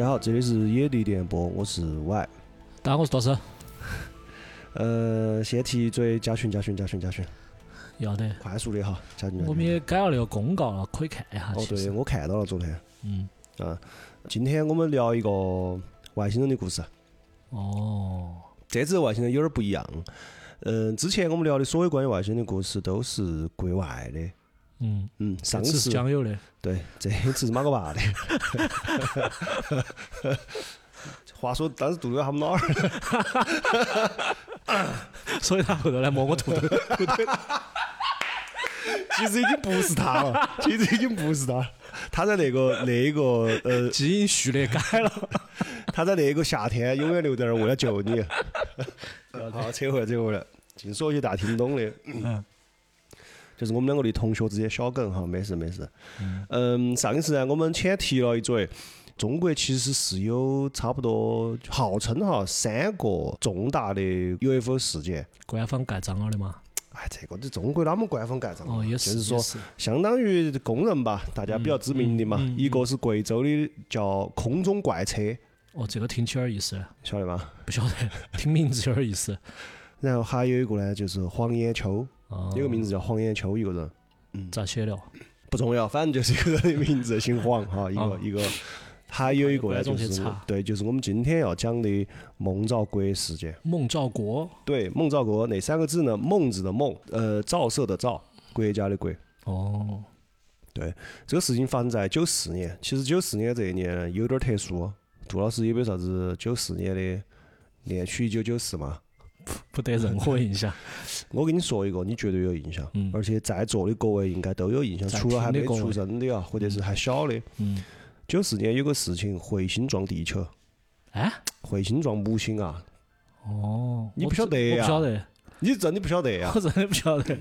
大家好，这里是野地电波，我是 Y。大家好，我是多师。呃，先提嘴，加群，加群，加群，加群，要得。快速的哈，加群。我们也改了那个公告了，可以看一下。哦，对，我看到了昨天。嗯。啊，今天我们聊一个外星人的故事。哦。这次外星人有点不一样。嗯，之前我们聊的所有关于外星人的故事都是国外的。嗯嗯，上次是酱油的，对，这一次是马哥爸的。话说当时肚子他们哪儿，所以他后头来摸我肚肚。其实已经不是他了，其实已经不是他，他在那个那个呃基因序列改了，他在那个夏天永远留在那儿为了救你。好，扯回来，扯回来，净说一些大听不懂的。嗯。就是我们两个的同学之间小梗哈，没事没事。嗯，上一次呢，我们浅提了一嘴，中国其实是有差不多号称哈三个重大的 UFO 事件。官方盖章了的嘛？哎，这个这中国哪么官方盖章？哦，也是，就是说，相当于公认吧，大家比较知名的嘛。一个是贵州的叫空中怪车。哦，这个听起有点意思，晓得吗？不晓得，听名字有点意思。然后还有一个呢，就是黄眼秋。有个名字叫黄延秋，一个人，嗯，咋写的？不重要，反正就是一个人的名字，姓黄哈，一个一个。还有一个呢，就是对，就是我们今天要讲的孟兆国事件。孟兆国？对，孟兆国那三个字呢？孟字的孟，呃，照射的照，国家的国。哦。对，这个事情发生在九四年。其实九四年这一年有点特殊。杜老师有没有啥子九四年的恋曲一九九四嘛？不得任何印象。我跟你说一个，你绝对有印象，而且在座的各位应该都有印象，除了还没出生的啊，或者是还小的。嗯。九四年有个事情，彗星撞地球。哎？彗星撞木星啊？哦。你不晓得呀？不晓得。你真的不晓得呀？我真的不晓得。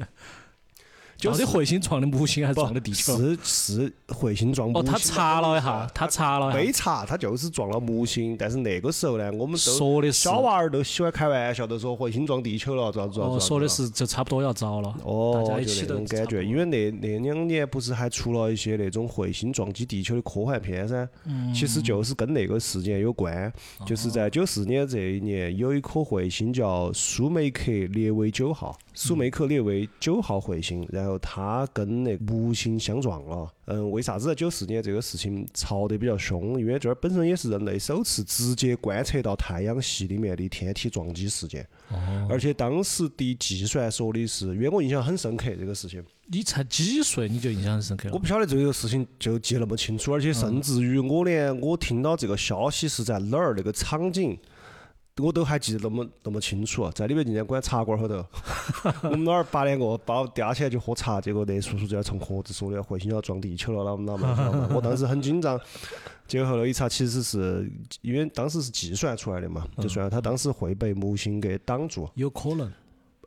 就是彗星撞的木星还是撞的地球？是是彗星撞木星。哦，他查了一下，他查了。没查，他就是撞了木星。但是那个时候呢，我们都说的是小娃儿都喜欢开玩笑，都说彗星撞地球了，咋子？哦，说的是就差不多要着了。哦，就那种感觉。因为那那两年不是还出了一些那种彗星撞击地球的科幻片噻？嗯。其实就是跟那个事件有关。就是在九四年这一年，有一颗彗星叫苏梅克列维九号。苏梅克列维九号彗星，然后它跟那木星相撞了。嗯，为啥子在九四年这个事情吵得比较凶？因为这儿本身也是人类首次直接观测到太阳系里面的天体撞击事件。哦。而且当时的计算说的是，因为我印象很深刻这个事情。你才几岁你就印象很深刻了？我不晓得这个事情就记那么清楚，而且甚至于我连我听到这个消息是在哪儿那个场景。我都还记得那么那么清楚，在里面纪念馆茶馆后头，我们那儿八点过把我吊起来就喝茶，结果那叔叔就要从盒子说的彗星要撞地球了，那那么，我当时很紧张，结果后头一查，其实是因为当时是计算出来的嘛，就算他当时会被木星给挡住，有可能。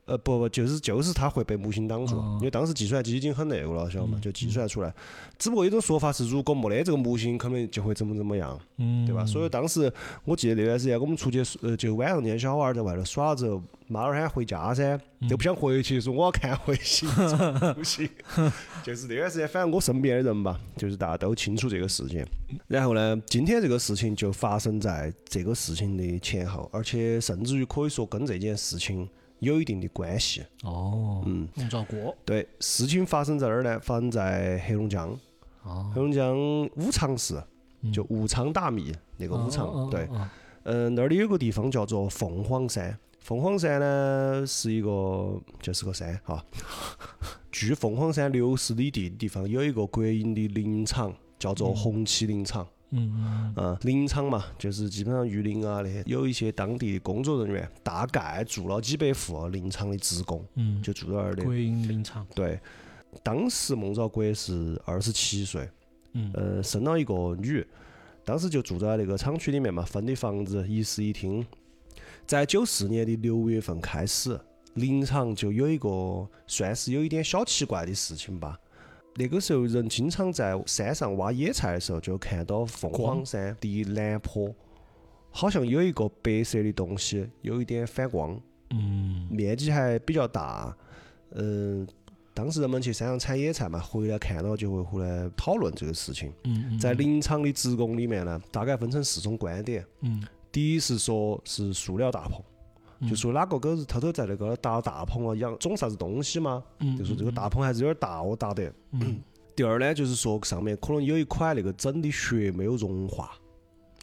呃不不，就是就是它会被木星挡住，因为当时计算机已经很那个了，晓得吗？就计算出来。只不过有种说法是，如果没得这个木星，可能就会怎么怎么样，对吧？所以当时我记得那段时间，我们出去呃，就晚上那些小娃儿在外头耍了之后，妈儿喊回家噻，都不想回去，说我要看彗星、木星。就是那段时间，反正我身边的人吧，就是大家都清楚这个事件。然后呢，今天这个事情就发生在这个事情的前后，而且甚至于可以说跟这件事情。有一定的关系。哦，嗯，孟兆国。对，事情发生在哪儿呢？发生在黑龙江，黑龙江武昌市，就武昌大米那个武昌，对，嗯，那里有个地方叫做凤凰山，凤凰山呢是一个就是个山哈，距凤凰山六十里地的地方有一个国营的林场，叫做红旗林场。嗯嗯，林场嘛，就是基本上榆林啊那些，有一些当地的工作人员，大概住了几百户林场的职工，嗯，就住在那儿的。国营林场。对，当时孟兆国是二十七岁，嗯，呃，生了一个女，当时就住在那个厂区里面嘛，分的房子一室一厅。在九四年的六月份开始，林场就有一个算是有一点小奇怪的事情吧。那个时候，人经常在山上挖野菜的时候，就看到凤凰山的南坡，好像有一个白色的东西，有一点反光，嗯，面积还比较大，嗯，当时人们去山上采野菜嘛，回来看到就会回来讨论这个事情。嗯嗯。在林场的职工里面呢，大概分成四种观点。嗯。第一是说是塑料大棚，就说哪个狗是偷偷在那个搭大棚啊养种啥子东西吗？嗯，就说这个大棚还是有点大哦，搭的。嗯。第二呢，就是说上面可能有一块那个整的雪没有融化，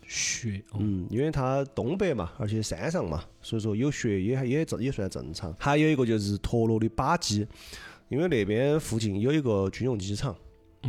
雪，哦。嗯，因为它东北嘛，而且山上嘛，所以说有雪也还也正也算正常。还有一个就是陀螺的靶机，因为那边附近有一个军用机场，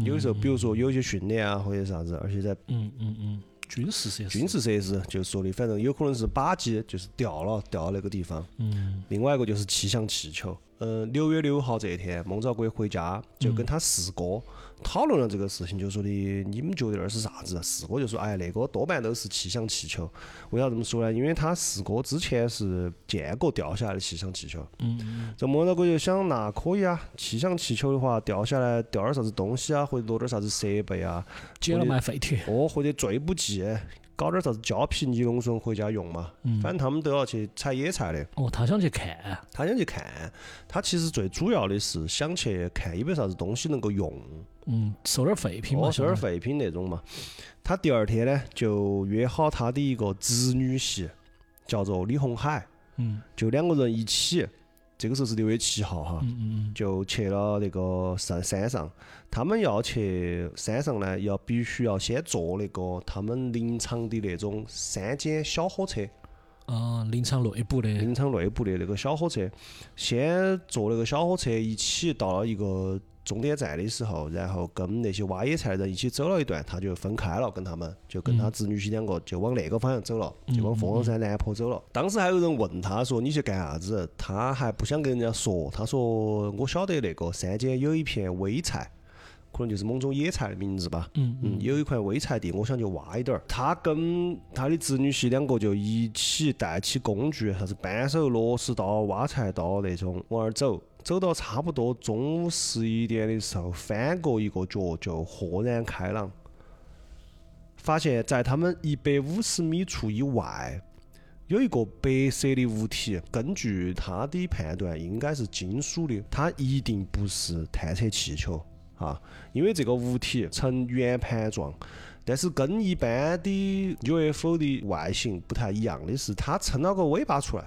有时候比如说有一些训练啊或者啥子，而且在嗯嗯嗯，军事设施，军事设施就说的，反正有可能是靶机就是掉了掉到那个地方。嗯另外一个就是气象气球。呃，六月六号这一天，孟兆国回家就跟他四哥讨论了这个事情，就说的你们觉得那是啥子？四哥就说，哎，那个多半都是气象气球。为啥这么说呢？因为他四哥之前是见过掉下来的气象气球。嗯这莫老哥就想，那可以啊，气象气球的话，掉下来掉点啥子东西啊，或者落点啥子设备啊，捡了卖废铁，哦，或者最不济搞点啥子胶皮尼龙绳回家用嘛。嗯反正他们都要去采野菜的。哦，他想去看，他想去看，他其实最主要的是想去看有没有啥子东西能够用，嗯，收点废品嘛，哦，收点废品那种嘛。他第二天呢，就约好他的一个侄女婿，叫做李红海，嗯就两个人一起。这个时候是六月七号哈，就去了那个山山上。他们要去山上呢，要必须要先坐那个他们林场的那种山间小火车。嗯，啊，林场内部的，林场内部的那个小火车，先坐那个小火车一起到了一个终点站的时候，然后跟那些挖野菜的人一起走了一段，他就分开了，跟他们就跟他侄女婿两个就往那个方向走了，就往凤凰山南坡走了。当时还有人问他说：“你去干啥子？”他还不想跟人家说，他说：“我晓得那个山间有一片微菜。”可能就是某种野菜的名字吧。嗯嗯，有一块微菜地，我想去挖一点儿。他跟他的侄女婿两个就一起带起工具，啥子扳手、螺丝刀、挖菜刀那种往那儿走。走到差不多中午十一点的时候，翻过一个角就豁然开朗，发现在他们一百五十米处以外。有一个白色的物体，根据他的判断，应该是金属的，它一定不是探测气球啊，因为这个物体呈圆盘状，但是跟一般的 UFO 的外形不太一样的是，它撑了个尾巴出来，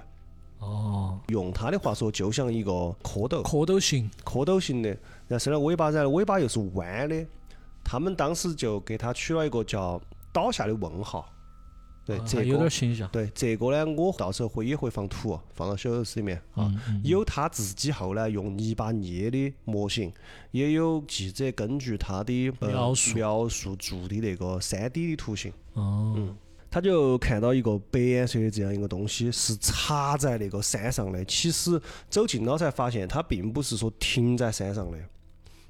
哦，用他的话说，就像一个蝌蚪，蝌蚪型，蝌蚪型的，然后伸了尾巴，然后尾巴又是弯的。他们当时就给他取了一个叫“倒下的问号”。对，这有点形象，对这个呢，我到时候会也会放图，放到小游戏里面。啊。嗯嗯有他自己后来用泥巴捏的模型，也有记者根据他的、呃、描述。描述做的那个3 D 的图形。哦，他就看到一个白颜色的这样一个东西，是插在那个山上的。其实走近了才发现，它并不是说停在山上的。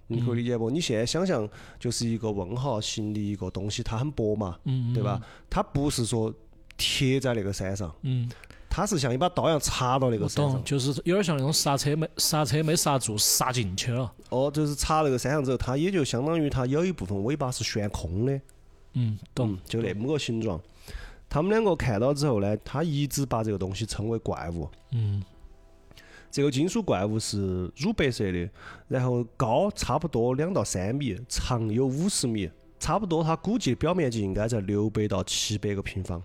你可以理解不？你现在想象就是一个问号形的一个东西，它很薄嘛，嗯，对吧？它不是说贴在那个山上，嗯，它是像一把刀一样插到那个山上。就是有点像那种刹车没刹车没刹住，刹进去了，哦，就是插那个山上之后，它也就相当于它有一部分尾巴是悬空的。嗯，懂嗯，，就那么个形状。他们两个看到之后呢，他一直把这个东西称为怪物。嗯这个金属怪物是乳白色的，然后高差不多两到三米，长有五十米，差不多它估计表面积应该在六百到七百个平方，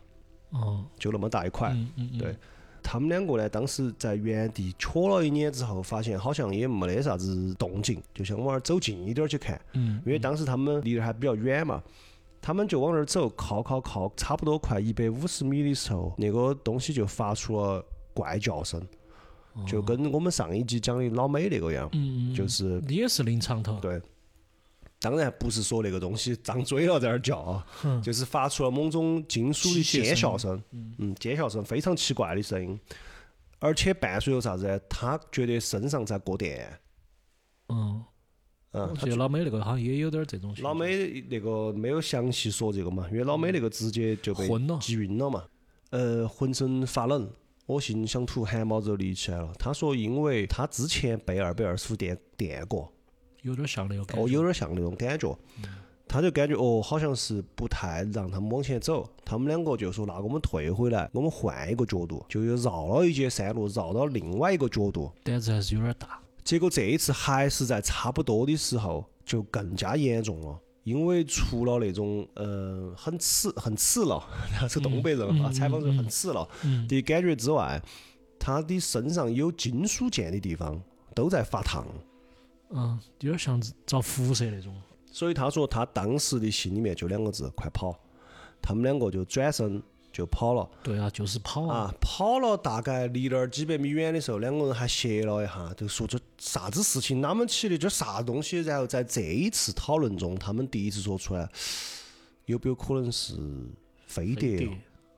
哦，就那么大一块。嗯嗯嗯，对他们两个呢，当时在原地瞧了一眼之后，发现好像也没得啥子动静，就想往那儿走近一点儿去看。嗯，因为当时他们离得还比较远嘛，他们就往那儿走，靠靠靠，差不多快一百五十米的时候，那个东西就发出了怪叫声，就跟我们上一集讲的老美那个样，就是也是林场头，对。当然不是说那个东西张嘴了在那儿叫就是发出了某种金属的尖声啸声，嗯，尖笑声非常奇怪的声音，而且伴随着啥子？呢？他觉得身上在过电，嗯，嗯我，记得老美那个好像也有点这种，老美那个没有详细说这个嘛，因为老美那个直接就被昏了击晕了嘛，呃，浑身发冷，恶心想吐，汗毛都立起来了。他说，因为他之前被二百二十伏电电过，有点像那个感哦，有点像那种感觉。他就感觉哦，好像是不太让他们往前走。他们两个就说：“那我们退回来，我们换一个角度。”就又绕了一节山路，绕到另外一个角度。胆子还是有点大，结果这一次还是在差不多的时候就更加严重了，因为除了那种呃很刺很刺了，是东北人啊，采访人很刺了的感觉之外，他的身上有金属键的地方都在发烫。嗯，有点像遭辐射那种。所以他说他当时的心里面就两个字：快跑！他们两个就转身就跑了。对啊，就是跑啊！跑了大概离那儿几百米远的时候，两个人还歇了一下，就说这啥子事情哪们起的，这啥东西？然后在这一次讨论中，他们第一次说出来，有没有可能是飞碟？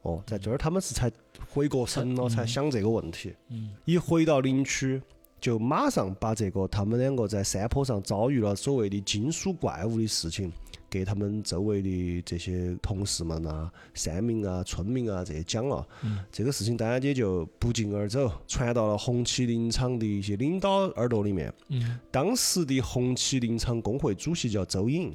哦，在这儿他们是才回过神了，才想这个问题。嗯。一回到林区。就马上把这个他们两个在山坡上遭遇了所谓的金属怪物的事情，给他们周围的这些同事们啊、山民啊、村民啊这些讲了。这个事情当然也就不胫而走，传到了红旗林场的一些领导耳朵里面。当时的红旗林场工会主席叫周颖。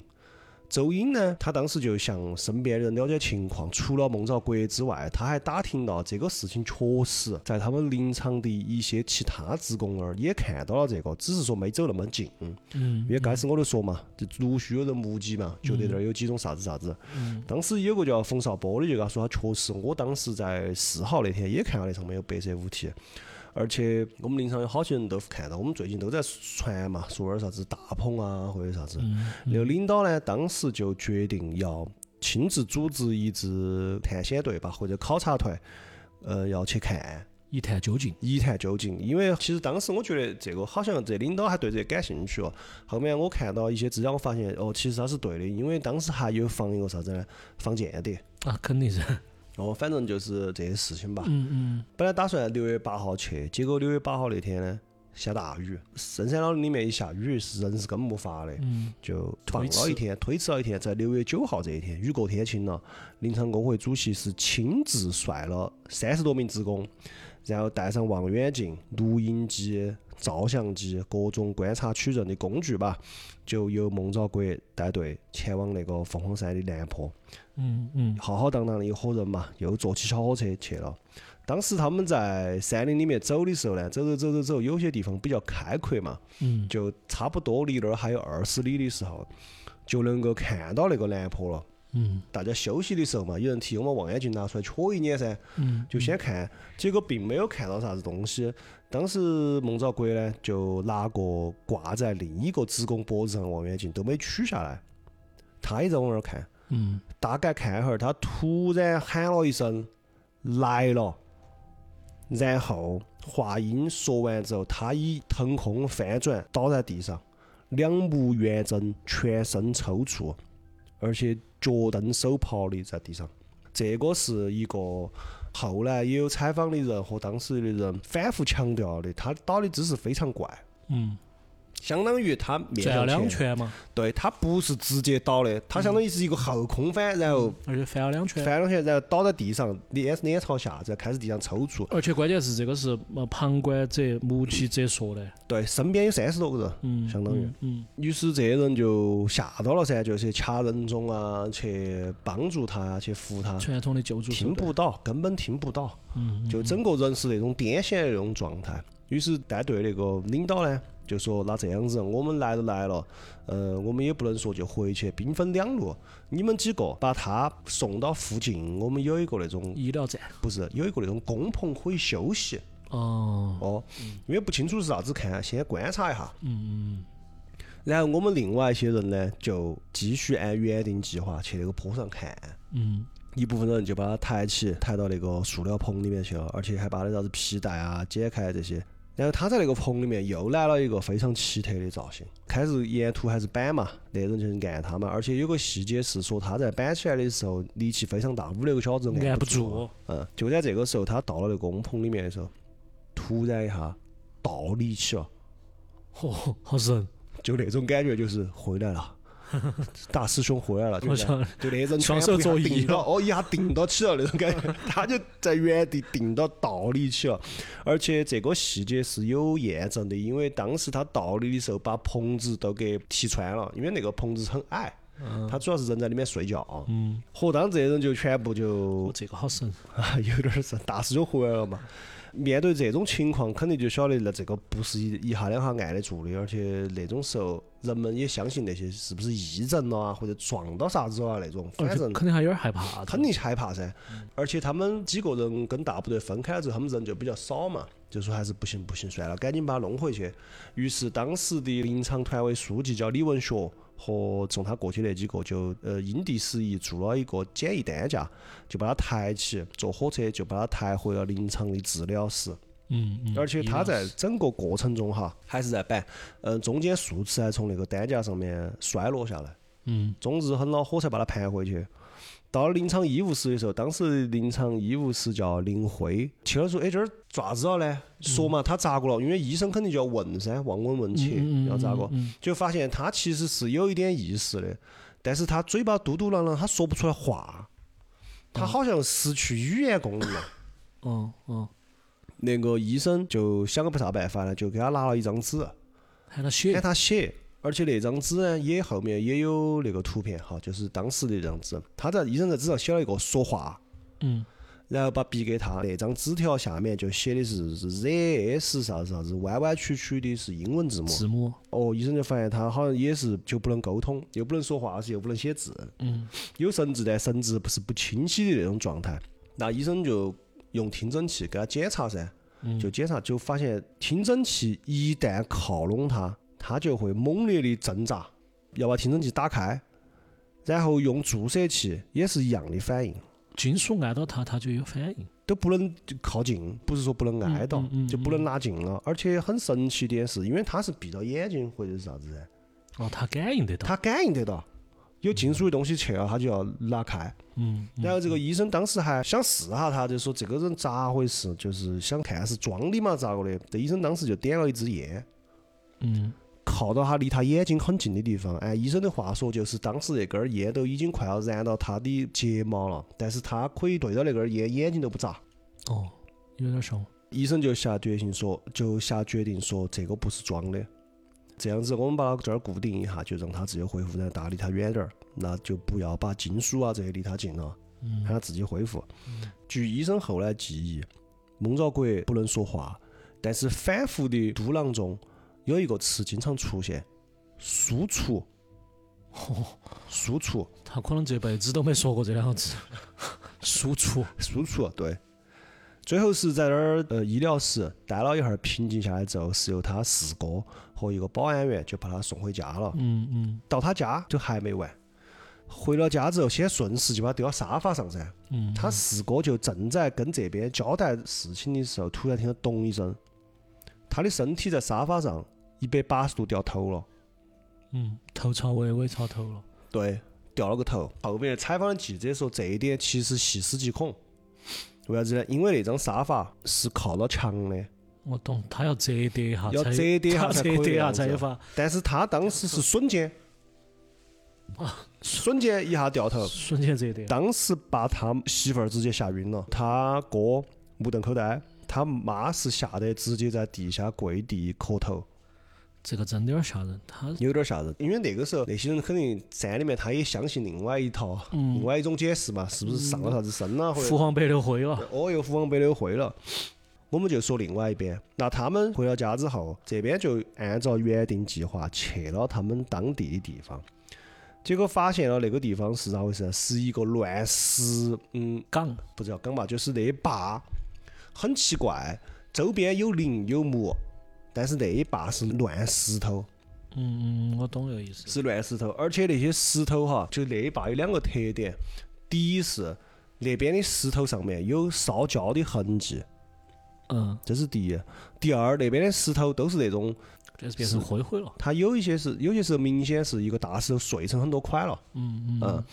周颖呢，他当时就向身边人了解情况，除了孟兆国之外，他还打听到这个事情确实在他们林场的一些其他职工那儿也看到了这个，只是说没走那么近。嗯。因为开始我就说嘛，就陆续有人目击嘛，觉得那儿有几种啥子啥子。嗯。当时有个叫冯少波的就跟他说，他确实，我当时在四号那天也看到那上面有白色物体。而且我们临场有好些人都看到，我们最近都在传嘛，说点啥子大棚啊，或者啥子。那个领导呢，当时就决定要亲自组织一支探险队吧，或者考察团，呃，要去看一探究竟，一探究竟。因为其实当时我觉得这个好像这领导还对这感兴趣哦。后面我看到一些资料，我发现哦，其实他是对的，因为当时还有放一个啥子呢？放间谍啊，肯定是。哦，反正就是这些事情吧。嗯嗯。本来打算六月八号去，结果六月八号那天呢下大雨，深山老林里面一下雨是人是根本没法的，就放了一天，推迟了一天，在六月九号这一天雨过天晴了。林场工会主席是亲自率了三十多名职工，然后带上望远镜、录音机。照相机、各种观察取证的工具吧，就由孟兆国带队前往那个凤凰山的南坡。嗯嗯，浩浩荡荡的一伙人嘛，又坐起小火车去了。当时他们在山林里面走的时候呢，走走走走走，有些地方比较开阔嘛，嗯就差不多离那儿还有二十里的时候，就能够看到那个南坡了。嗯，大家休息的时候嘛，有人提我们望远镜拿出来瞧一眼噻。嗯，就先看，结果并没有看到啥子东西。当时孟兆国呢，就拿个挂在另一个职工脖子上的望远镜都没取下来，他也在往那儿看。嗯，大概看一会儿，他突然喊了一声“来了”，然后话音说完之后，他已腾空翻转倒在地上，两目圆睁，全身抽搐。而且脚蹬手刨的在地上，这个是一个后来也有采访的人和当时的人反复强调的，他打的姿势非常怪。嗯。相当于他面向两圈嘛，对他不是直接倒的，他相当于是一个后空翻，然后而且翻了两圈，翻两圈，然后倒在地上，脸脸朝下，然后开始地上抽搐。而且关键是这个是呃旁观者目击者说的，对，身边有三十多个人，嗯，相当于，嗯，于是这些人就吓到了噻，就去掐人中啊，去帮助他啊，去扶他，传统的救助听不到，根本听不到，嗯，就整个人是那种癫痫的那种状态。于是带队那个领导呢？就说那这样子，我们来都来了，呃，我们也不能说就回去，兵分两路，你们几个把他送到附近，我们有一个那种医疗站，不是有一个那种工棚可以休息。哦哦，因为不清楚是啥子，看先观察一下。嗯嗯。然后我们另外一些人呢，就继续按原定计划去那个坡上看。嗯。一部分人就把他抬起，抬到那个塑料棚里面去了，而且还把那啥子皮带啊解开这些。然后他在那个棚里面又来了一个非常奇特的造型。开始沿途还是板嘛，那人就是按他嘛。而且有个细节是说他在板起来的时候力气非常大，五六个小时按不住。嗯，就在这个时候，他到了那个工棚里面的时候，突然一下倒立起了。嚯，好神！就那种感觉，就是回来了。大师兄回来了，就像就那人双手作揖了，哦，一下定到起了那种感觉，他就在原地定到倒立起了，而且这个细节是有验证的，因为当时他倒立的时候把棚子都给踢穿了，因为那个棚子很矮，他主要是人在里面睡觉，嗯，何当这些人就全部就这个好神啊，有点神，大师兄回来了嘛。面对这种情况，肯定就晓得那这个不是一一下两下按得住的，而且那种时候人们也相信那些是不是癔症了啊，或者撞到啥子啊那种，反正肯定还有点害怕。肯定害怕噻，而且他们几个人跟大部队分开了之后，他们人就比较少嘛，就说还是不行不行，算了，赶紧把他弄回去。于是当时的林场团委书记叫李文学。和送他过去那几个就呃因地适宜做了一个简易担架，就把他抬起，坐火车就把他抬回了林场的治疗室。嗯嗯。而且他在整个过程中哈，还是在板，嗯，中间数次还从那个担架上面摔落下来。嗯。终日很恼火才把他盘回去。到了临场医务室的时候，当时临场医务室叫林辉，去了说：“哎，这儿咋子了呢？说嘛，他咋个了？因为医生肯定就要问噻，望闻问切，要咋个？就发现他其实是有一点意识的，但是他嘴巴嘟嘟囔囔，他说不出来话，他好像失去语言功能了。嗯嗯。那个医生就想个不啥办法呢，就给他拿了一张纸，喊他写，喊他写。而且那张纸呢，也后面也有那个图片哈，就是当时的那张纸。他在医生在纸上写了一个说话，嗯，然后把笔给他，那张纸条下面就写的是 ZS 啥子啥子，弯弯曲曲的是英文字母。字母。哦，医生就发现他好像也是就不能沟通，又不能说话，是又不能写字，嗯，有神志但神志不是不清晰的那种状态。那医生就用听诊器给他检查噻，就检查就发现听诊器一旦靠拢他。他就会猛烈的挣扎，要把听诊器打开，然后用注射器也是一样的反应。金属挨到他，他就有反应，都不能靠近，不是说不能挨到，就不能拉近了。而且很神奇点是，因为他是闭着眼睛或者是啥子噻。哦，他感应得到。他感应得到，有金属的东西去了，他就要拉开。嗯。然后这个医生当时还想试下他，就说这个人咋回事，就是想看是装的嘛，咋个的？这医生当时就点了一支烟。嗯。靠到他离他眼睛很近的地方，按医生的话说，就是当时那根烟都已经快要燃到他的睫毛了，但是他可以对着那根烟，眼睛都不眨。哦，有点凶。医生就下决心说，就下决定说，这个不是装的。这样子，我们把这儿固定一下，就让他自由恢复，然后大离他远点儿，那就不要把金属啊这些离他近了，让他自己恢复。据医生后来记忆，孟兆国不能说话，但是反复的嘟囔中。有一个词经常出现，输出，输出，他可能这辈子都没说过这两个字，输出，输出，对。最后是在那儿呃医疗室待了一会儿，平静下来之后，是由他四哥和一个保安员就把他送回家了。嗯嗯。到他家就还没完，回了家之后，先顺势就把他丢到沙发上噻。嗯。他四哥就正在跟这边交代事情的时候，突然听到咚一声，他的身体在沙发上。一百八十度掉头了，嗯，头朝尾，尾朝头了。对，掉了个头。后面采访的记者说，这一点其实细思极恐。为啥子呢？因为那张沙发是靠到墙的。我懂，他要折叠一下，要折叠一下，折叠一下才有法。但是他当时是瞬间，啊，瞬间一下掉头，瞬间折叠。当时把他媳妇儿直接吓晕了，他哥目瞪口呆，他妈是吓得直接在地下跪地磕头。这个真的有点吓人，他有点吓人，因为那个时候那些人肯定山里面，他也相信另外一套，另外一种解释嘛，是不是上了啥子身了啊？父皇白流灰了。哦又，父皇白流灰了。我们就说另外一边，那他们回了家之后，这边就按照原定计划去了他们当地的地方，结果发现了那个地方是咋回事？是一个乱石，嗯，岗，不叫岗吧，就是那坝，很奇怪，周边有林有木。但是那一坝是乱石头，嗯嗯，我懂这个意思。是乱石头，而且那些石头哈，就那一坝有两个特点：第一是那边的石头上面有烧焦的痕迹，嗯，这是第一；第二，那边的石头都是那种，变成灰灰了。它有一些是，有些时候明显是一个大石头碎成很多块了，嗯嗯。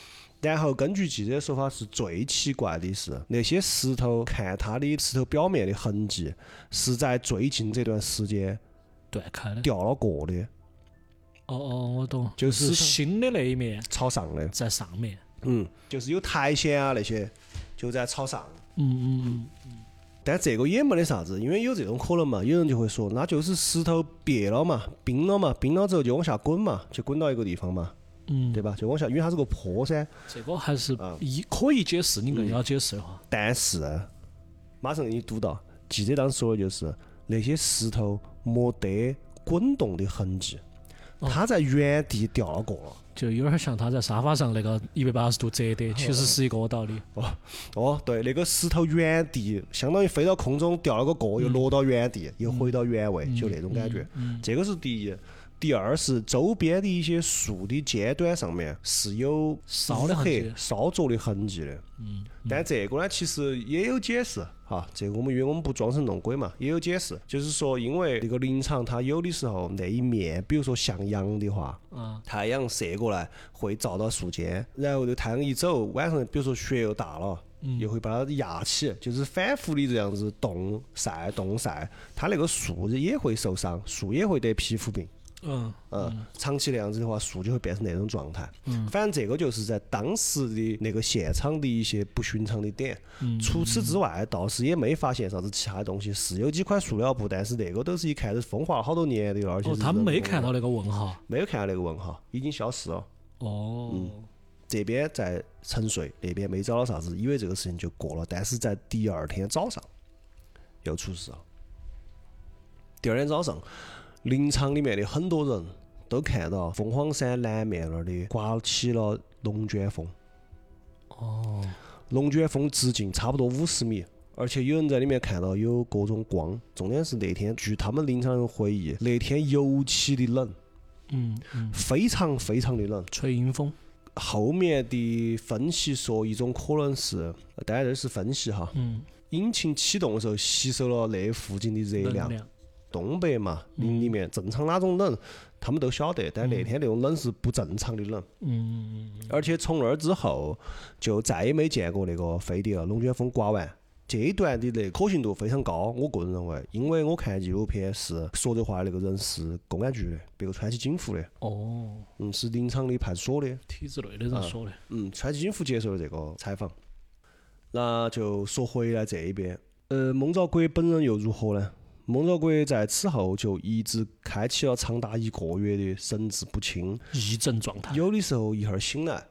然后根据记者的说法，是最奇怪的是那些石头，看它的石头表面的痕迹，是在最近这段时间断开的，掉了过的。哦哦，我懂，就是新的那一面朝上的，在上面。嗯，就是有苔藓啊那些，就在朝上。嗯嗯嗯。但这个也没得啥子，因为有这种可能嘛。有人就会说，那就是石头瘪了嘛，冰了嘛，冰了之后就往下滚嘛，就滚到一个地方嘛。嗯，对吧？就往下，因为它是个坡噻。这个还是一可以解释，你更要解释的话。但是，马上给你读到。记者当时说的就是那些石头没得滚动的痕迹，它在原地掉了个了。就有点像他在沙发上那个一百八十度折叠，其实是一个道理。哦哦，对，那个石头原地相当于飞到空中掉了个个，又落到原地，又回到原位，就那种感觉。这个是第一。第二是周边的一些树的尖端上面是有烧的痕、烧灼的痕迹的。嗯。但这个呢，其实也有解释哈。这个我们因为我们不装神弄鬼嘛，也有解释，就是说，因为那个林场它有的时候那一面，比如说向阳的话，太阳射过来会照到树尖，然后这太阳一走，晚上比如说雪又大了，又会把它压起，就是反复的这样子冻晒、冻晒，它那个树也会受伤，树也会得皮肤病。嗯嗯，长期那样子的话，树就会变成那种状态。嗯，反正这个就是在当时的那个现场的一些不寻常的点。嗯，除此之外，倒是也没发现啥子其他东西。是有几块塑料布，但是那个都是一看是风化了好多年的了，而且他们没看到那个问号，没有看到那个问号，已经消失了。哦，嗯，这边在沉睡，那边没找到啥子，以为这个事情就过了。但是在第二天早上又出事了。第二天早上。林场里面的很多人都看到凤凰山南面那儿的刮起了龙卷风。哦。龙卷风直径差不多五十米，而且有人在里面看到有各种光。重点是那天，据他们林场人回忆，那天尤其的冷。嗯嗯。非常非常的冷。吹阴风。后面的分析说，一种可能是，当然这是分析哈。嗯。引擎启动的时候吸收了那附近的热量。东北嘛，林里面正常哪种冷，他们都晓得。但那天那种冷是不正常的冷。嗯。而且从那儿之后，就再也没见过那个飞碟了。龙卷风刮完，这一段的那可信度非常高。我个人认为，因为我看纪录片是说这话那个人是公安局的，别个穿起警服的。哦。嗯，是林场的派出所的。体制内的人说的。嗯，穿起警服接受了这个采访。那就说回来这一边，呃，孟兆国本人又如何呢？孟若国在此后就一直开启了长达一个月的神志不清、癔症状态。有的时候一会儿醒来，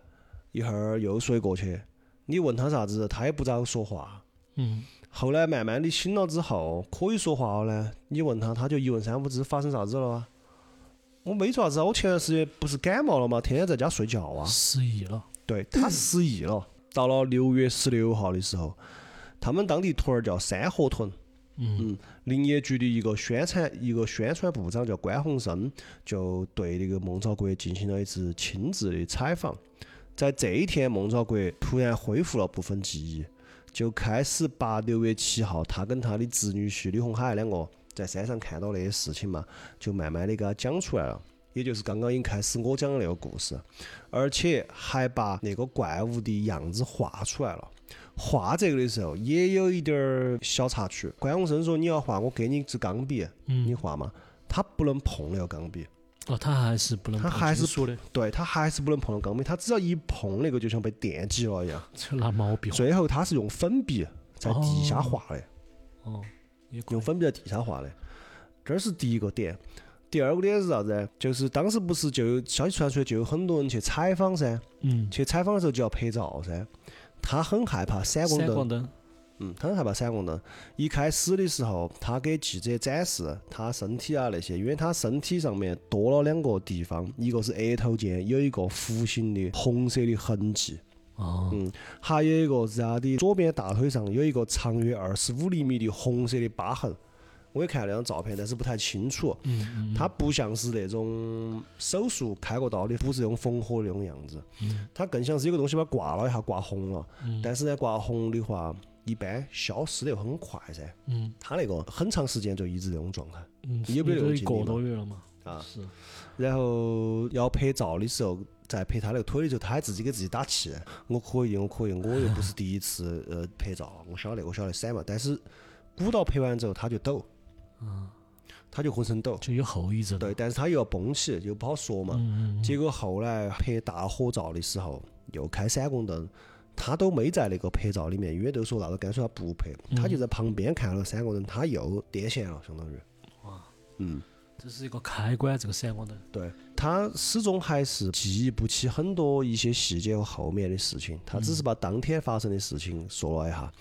一会儿又睡过去。你问他啥子，他也不咋说话。嗯。后来慢慢的醒了之后，可以说话了呢。你问他，他就一问三不知，发生啥子了？我没做啥子，我前段时间不是感冒了吗？天天在家睡觉啊。失忆了。对他失忆了。到了六月十六号的时候，他们当地屯儿叫三河屯。嗯，林业局的一个宣传一个宣传部长叫关鸿生，就对那个孟兆国进行了一次亲自的采访。在这一天，孟兆国突然恢复了部分记忆，就开始把六月七号他跟他的侄女婿李红海两个在山上看到那些事情嘛，就慢慢的给他讲出来了。也就是刚刚一开始我讲的那个故事，而且还把那个怪物的样子画出来了。画这个的时候也有一点儿小插曲。关宏生说：“你要画，我给你一支钢笔，你画嘛。”他不能碰那个钢笔。哦，他还是不能。他还是说的。对他还是不能碰到钢笔。他只要一碰那个，就像被电击了一样。就拿毛笔。最后他是用粉笔在地下画的。哦。用粉笔在地下画的。这是第一个点。第二个点是啥子？就是当时不是就有消息传出来，就有很多人去采访噻。嗯。去采访的时候就要拍照噻。他很害怕闪光灯，嗯，他很害怕闪光灯。一开始的时候，他给记者展示他身体啊那些，因为他身体上面多了两个地方，一个是额头间有一个弧形的红色的痕迹，哦，嗯，还有一个是他的左边大腿上有一个长约二十五厘米的红色的疤痕。我也看了那张照片，但是不太清楚。嗯嗯。它不像是那种手术开过刀的，不是那种缝合那种样子。嗯。它更像是有个东西把它挂了一下，挂红了。嗯。但是呢，挂红的话，一般消失的又很快噻。嗯。他那个很长时间就一直这种状态。嗯。有没有那个一个多月了嘛？啊。是。然后要拍照的时候，在拍他那个腿的时候，他还自己给自己打气。我可以，我可以，我又不是第一次呃拍照，我晓得，我晓得闪嘛。但是鼓捣拍完之后，他就抖。嗯，他就浑身抖，就有后遗症。对，但是他又要绷起，又不好说嘛。结果后来拍大合照的时候，又开闪光灯，他都没在那个拍照里面，因为都说那个干脆他不拍，他就在旁边看了闪光灯，他又癫痫了，相当于。哇，嗯，这是一个开关，这个闪光灯。对他始终还是记忆不起很多一些细节和后面的事情，他只是把当天发生的事情说了一下。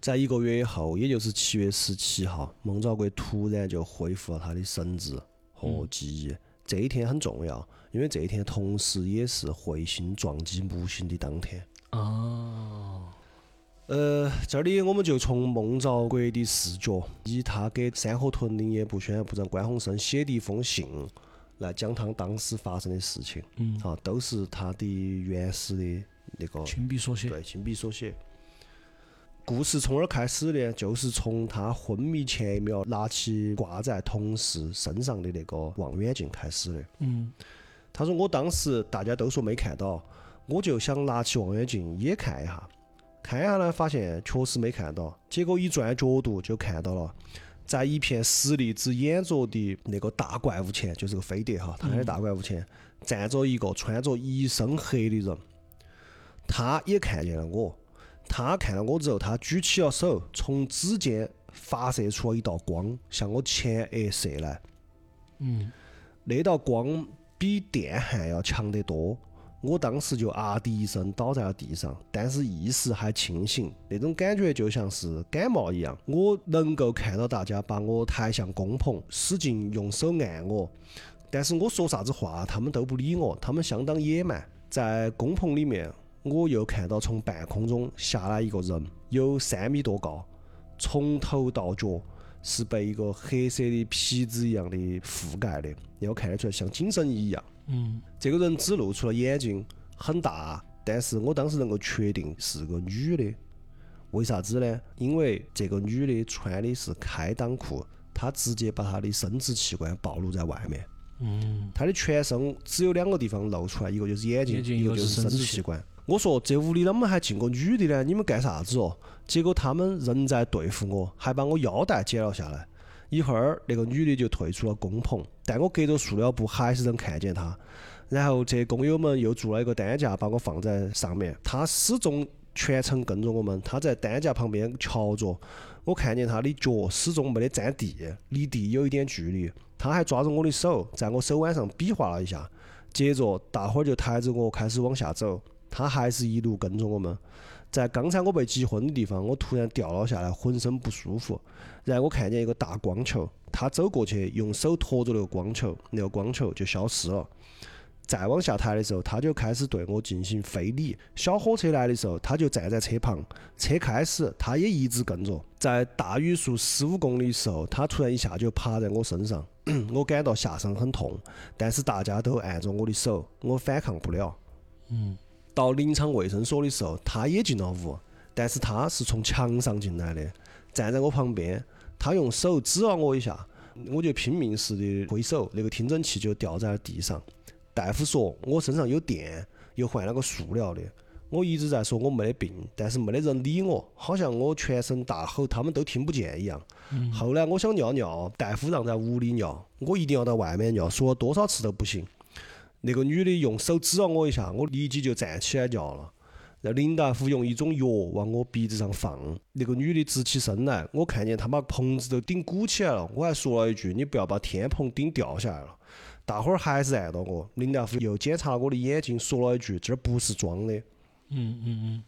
在一个月以后，也就是七月十七号，孟兆国突然就恢复了他的神智和记忆。这一天很重要，因为这一天同时也是彗星撞击木星的当天。哦。呃，这里我们就从孟兆国的视角，以他给山河屯林业部宣传部长关鸿生写的一封信来讲他当时发生的事情。嗯。啊，都是他的原始的那个亲笔所写。对，亲笔所写。故事从哪儿开始呢？就是从他昏迷前一秒拿起挂在同事身上的那个望远镜开始的。嗯。他说：“我当时大家都说没看到，我就想拿起望远镜也看一下。”看一下呢，发现确实没看到，结果一转角度就看到了，在一片石粒子掩着的那个大怪物前，就是个飞碟哈，它的大怪物前站着一个穿着一身黑的人，他也看见了我，他看到我之后，他举起了手，从指尖发射出了一道光，向我前额射来，嗯，那道光比电焊要强得多。我当时就啊的一声倒在了地上，但是意识还清醒，那种感觉就像是感冒一样。我能够看到大家把我抬向工棚，使劲用手按我，但是我说啥子话，他们都不理我，他们相当野蛮。在工棚里面，我又看到从半空中下来一个人，有三米多高，从头到脚是被一个黑色的皮子一样的覆盖的，要看得出来像紧身衣一样。嗯，这个人只露出了眼睛，很大，但是我当时能够确定是个女的。为啥子呢？因为这个女的穿的是开裆裤，她直接把她的生殖器官暴露在外面。嗯，她的全身只有两个地方露出来，一个就是眼睛，一个就是生殖器官。我说这屋里啷么还进个女的呢？你们干啥子哦？结果他们仍在对付我，还把我腰带解了下来。一会儿，那个女的就退出了工棚，但我隔着塑料布还是能看见她。然后这工友们又做了一个担架，把我放在上面。她始终全程跟着我们，她在担架旁边瞧着。我看见她的脚始终没得沾地，离地有一点距离。她还抓着我的手，在我手腕上比划了一下。接着，大伙儿就抬着我开始往下走。她还是一路跟着我们。在刚才我被击昏的地方，我突然掉了下来，浑身不舒服。然后我看见一个大光球，他走过去，用手托着那个光球，那个光球就消失了。再往下抬的时候，他就开始对我进行非礼。小火车来的时候，他就站在车旁。车开始，他也一直跟着。在大语速十五公里的时候，他突然一下就趴在我身上，我感到下身很痛。但是大家都按着我的手，我反抗不了。嗯。到临场卫生所的时候，他也进了屋，但是他是从墙上进来的，站在我旁边，他用手指了我一下，我就拼命似的挥手，那个听诊器就掉在了地上。大夫说我身上有电，又换了个塑料的。我一直在说我没得病，但是没得人理我，好像我全身大吼，他们都听不见一样。后来我想尿尿，大夫让在屋里尿，我一定要到外面尿，说了多少次都不行。那个女的用手指了我一下，我立即就站起来叫了。然后林大夫用一种药往我鼻子上放，那个女的直起身来，我看见她把棚子都顶鼓起来了，我还说了一句：“你不要把天棚顶掉下来了。”大伙儿还是按到我。林大夫又检查了我的眼睛，说了一句：“这不是装的。”嗯嗯嗯。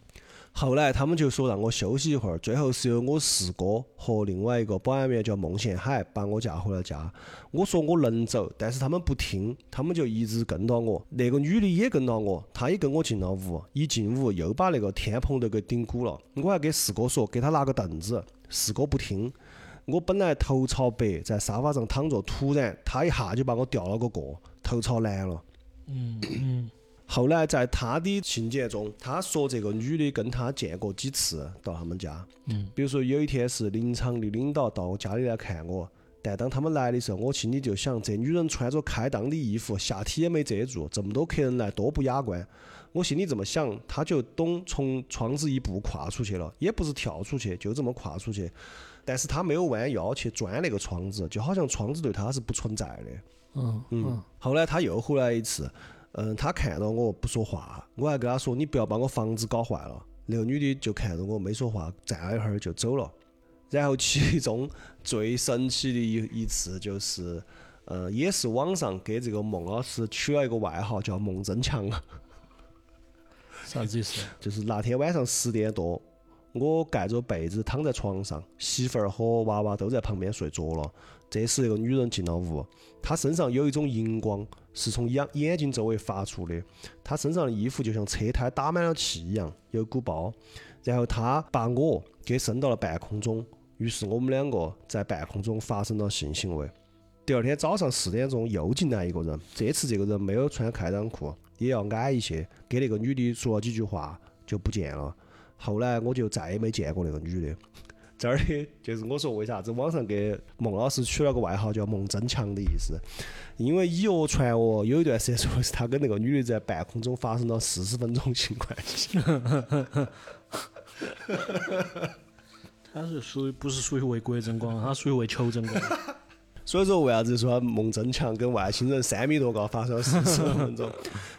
后来他们就说让我休息一会儿，最后是由我四哥和另外一个保安员叫孟宪海把我架回了家。我说我能走，但是他们不听，他们就一直跟到我。那个女的也跟到我，她也跟我进了屋。一进屋又把那个天棚都给顶鼓了。我还给四哥说给他拿个凳子，四哥不听。我本来头朝北在沙发上躺着，突然他一下就把我调了个过，头朝南了。嗯。后来在他的信件中，他说这个女的跟他见过几次，到他们家。嗯。比如说有一天是林场的领导到我家里来看我，但当他们来的时候，我心里就想，这女人穿着开裆的衣服，下体也没遮住，这么多客人来，多不雅观。我心里这么想，他就懂从窗子一步跨出去了，也不是跳出去，就这么跨出去。但是他没有弯腰去钻那个窗子，就好像窗子对他是不存在的。嗯嗯。后来他又回来一次。嗯，他看到我不说话，我还跟他说：“你不要把我房子搞坏了。”那个女的就看着我没说话，站了一会儿就走了。然后其中最神奇的一一次就是，呃，也是网上给这个孟老师取了一个外号叫“孟增强”。啥子意思？就是那天晚上十点多，我盖着被子躺在床上，媳妇儿和娃娃都在旁边睡着了。这时，那个女人进了屋，她身上有一种荧光，是从眼眼睛周围发出的。她身上的衣服就像车胎打满了气一样，有鼓包。然后她把我给升到了半空中，于是我们两个在半空中发生了性行为。第二天早上四点钟又进来一个人，这次这个人没有穿开裆裤，也要矮一些，给那个女的说了几句话就不见了。后来我就再也没见过那个女的。这儿的就是我说为啥子网上给孟老师取了个外号叫“孟增强”的意思，因为以讹传讹，有一段时间说的是他跟那个女的在半空中发生了四十分钟性关系。他是属于不是属于为国争光，他属于为求争光。所以说为啥子说孟增强跟外星人三米多高发生了四十分钟？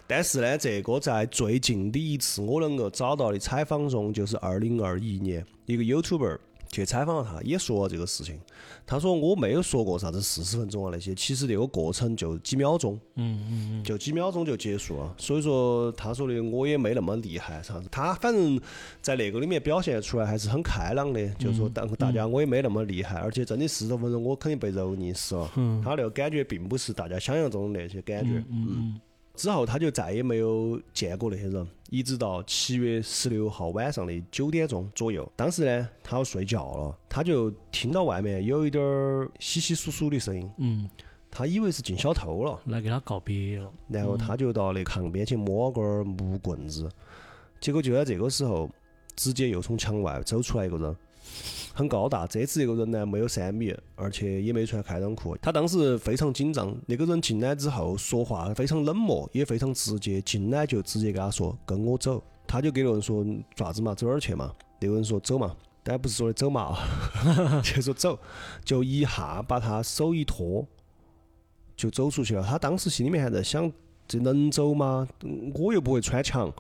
但是呢，这个在最近的一次我能够找到的采访中，就是二零二一年一个 YouTuber。去采访了他，也说了这个事情。他说我没有说过啥子四十分钟啊那些，其实这个过程就几秒钟，嗯嗯嗯，就几秒钟就结束了。所以说他说的我也没那么厉害啥子。他反正在那个里面表现出来还是很开朗的，就是说大大家我也没那么厉害，而且真的四十分钟我肯定被蹂躏死了。他那个感觉并不是大家想象中的那些感觉。嗯。之后他就再也没有见过那些人，一直到七月十六号晚上的九点钟左右。当时呢，他要睡觉了，他就听到外面有一点儿稀稀疏疏的声音。嗯，他以为是进小偷了，来给他告别了。然后他就到那炕边去摸根儿木棍子，结果就在这个时候，直接又从墙外走出来一个人。很高大，这次这个人呢没有三米，而且也没穿开裆裤。他当时非常紧张。那个人进来之后说话非常冷漠，也非常直接。进来就直接跟他说：“跟我走。”他就给那个人说：“爪子嘛，走哪儿去嘛？”那个人说：“走嘛。”但不是说的走嘛，就说走，就一下把他手一拖，就走出去了。他当时心里面还在想：这能走吗？我又不会穿墙。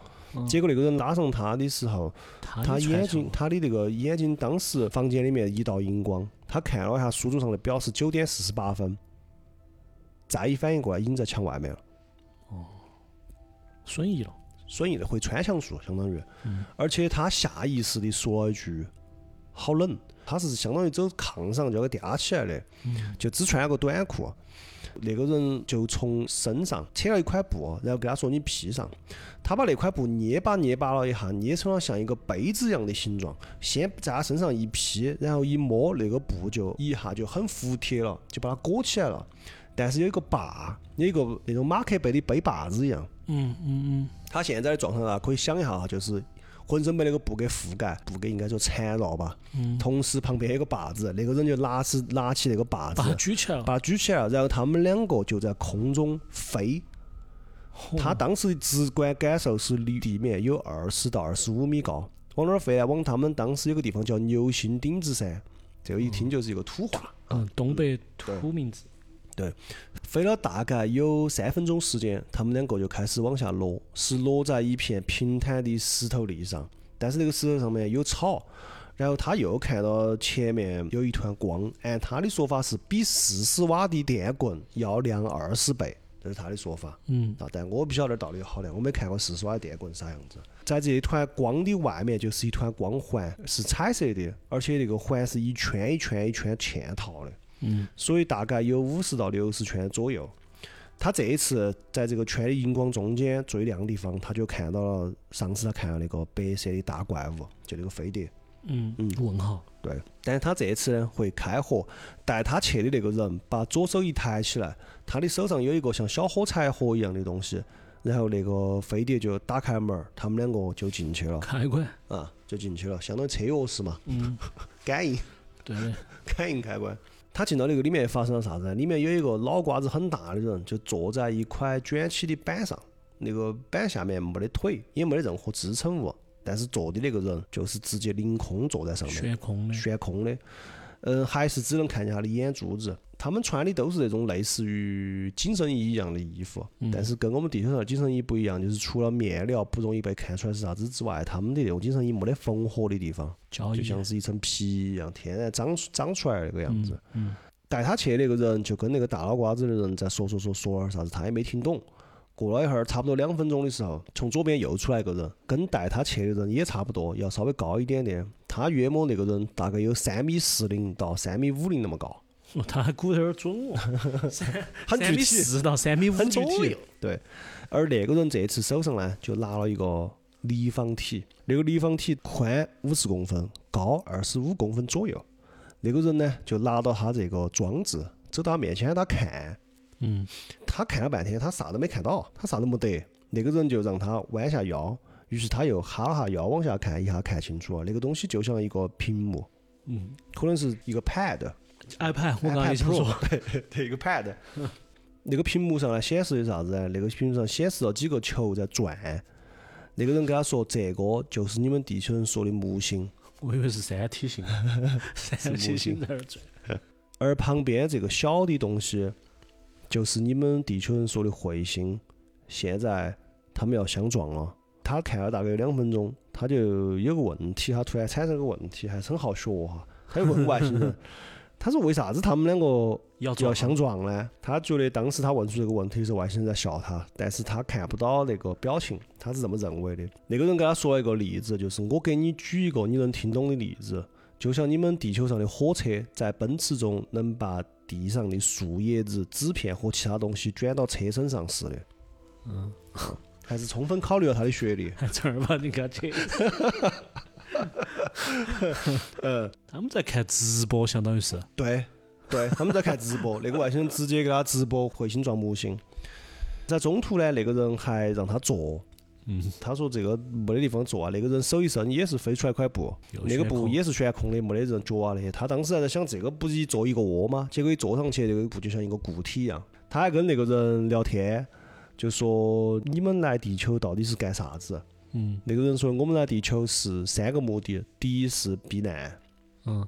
结果那个人拉上他的时候，他眼睛，他的那个眼睛，当时房间里面一道荧光，他看了一下书桌上的表，是九点四十八分。再一反应过来，已经在墙外面了。哦，瞬移了，瞬移了，会穿墙术，相当于。而且他下意识的说了一句：“好冷。”他是相当于走炕上就要吊起来的，就只穿了个短裤。那个人就从身上扯了一块布，然后跟他说：“你披上。”他把那块布捏巴捏巴了一下，捏成了像一个杯子一样的形状。先在他身上一披，然后一摸，那个布就一下就很服帖了，就把它裹起来了。但是有一个把，有一个那种马克杯的杯把子一样。嗯嗯嗯。他现在的状态啊，可以想一下哈，就是。浑身被那个布给覆盖，布给应该说缠绕吧。嗯。同时旁边有个把子，那个人就拿起拿起那个把子，把它举起来了，把它举起来了。然后他们两个就在空中飞。他当时的直观感受是离地面有二十到二十五米高。往哪儿飞呢？往他们当时有个地方叫牛心顶子山。这个一听就是一个土话。嗯，东北土名字。对，飞了大概有三分钟时间，他们两个就开始往下落，是落在一片平坦的石头地上，但是那个石头上面有草，然后他又看到前面有一团光，按他的说法是比四十瓦的电棍要亮二十倍，这是他的说法。嗯，啊，但我不晓得到底好亮，我没看过四十瓦的电棍啥样子。在这一团光的外面就是一团光环，是彩色的，而且那个环是一圈一圈一圈嵌套的。嗯，所以大概有五十到六十圈左右。他这一次在这个圈的荧光中间最亮的地方，他就看到了上次他看到那个白色的大怪物，就那个飞碟。嗯嗯，问号。对，但是他这次呢会开火，带他去的那个人把左手一抬起来，他的手上有一个像小火柴盒一样的东西，然后那个飞碟就打开门，他们两个就进去了。开关啊，就进去了，相当于车钥匙嘛。嗯，感应。对。感应开关。他进到那个里面发生了啥子呢？里面有一个脑瓜子很大的人，就坐在一块卷起的板上，那个板下面没得腿，也没得任何支撑物，但是坐的那个人就是直接凌空坐在上面，悬空的，悬空的。嗯，还是只能看见他的眼珠子。他们穿的都是那种类似于紧身衣一样的衣服，但是跟我们地球上的紧身衣不一样，就是除了面料不容易被看出来是啥子之外，他们的那种紧身衣没得缝合的地方，就像是一层皮一样，天然长长出来那个样子。嗯带他去那个人就跟那个大脑瓜子的人在说说说说了啥子，他也没听懂。过了一会儿，差不多两分钟的时候，从左边又出来一个人，跟带他去的人也差不多，要稍微高一点点。他约摸那个人大概有三米四零到三米五零那么高，哦，他还估得有点准哦，很具体，四到三米五左右体。。对，而那个人这次手上呢，就拿了一个立方体，那个立方体宽五十公分，高二十五公分左右。那个人呢，就拿到他这个装置，走到他面前让他看。嗯，他看了半天，他啥都没看到，他啥都没得。那个人就让他弯下腰，于是他又哈了哈腰往下看，一下看清楚了，那个东西就像一个屏幕，嗯可能是一个 pad，，iPad，我刚刚 iPad 也想说，对对，一个 pad。那个屏幕上呢显示的啥子呢？那个屏幕上显示了几个球在转。那个人跟他说：“这个就是你们地球人说的木星。我以为是三体星，三体星在那儿转。”而旁边这个小的东西，就是你们地球人说的彗星。现在他们要相撞了。他看了大概有两分钟，他就有个问题，他突然产生个问题，还是很好学哈。他就问外星人，他说为啥子他们两个要要相撞呢？他觉得当时他问出这个问题的时候，外星人在笑他，但是他看不到那个表情，他是这么认为的。那个人给他说了一个例子，就是我给你举一个你能听懂的例子，就像你们地球上的火车在奔驰中能把地上的树叶子、纸片和其他东西卷到车身上似的。嗯，还是充分考虑了他的学历。还 正儿八经给他解。嗯，他们在看直播，相当于是。对，对，他们在看直播，那个外星人直接给他直播彗星撞木星。在中途呢，那个人还让他坐，嗯，他说这个没得地方坐啊。那个人手一伸也是飞出来块布，那个布也是悬空的，没得人脚啊那些。他当时还在想，这个不是一坐一个窝吗？结果一坐上去，这个布就像一个固体一样。他还跟那个人聊天，就说你们来地球到底是干啥子？嗯那个人说我们来地球是三个目的，第一是避难，嗯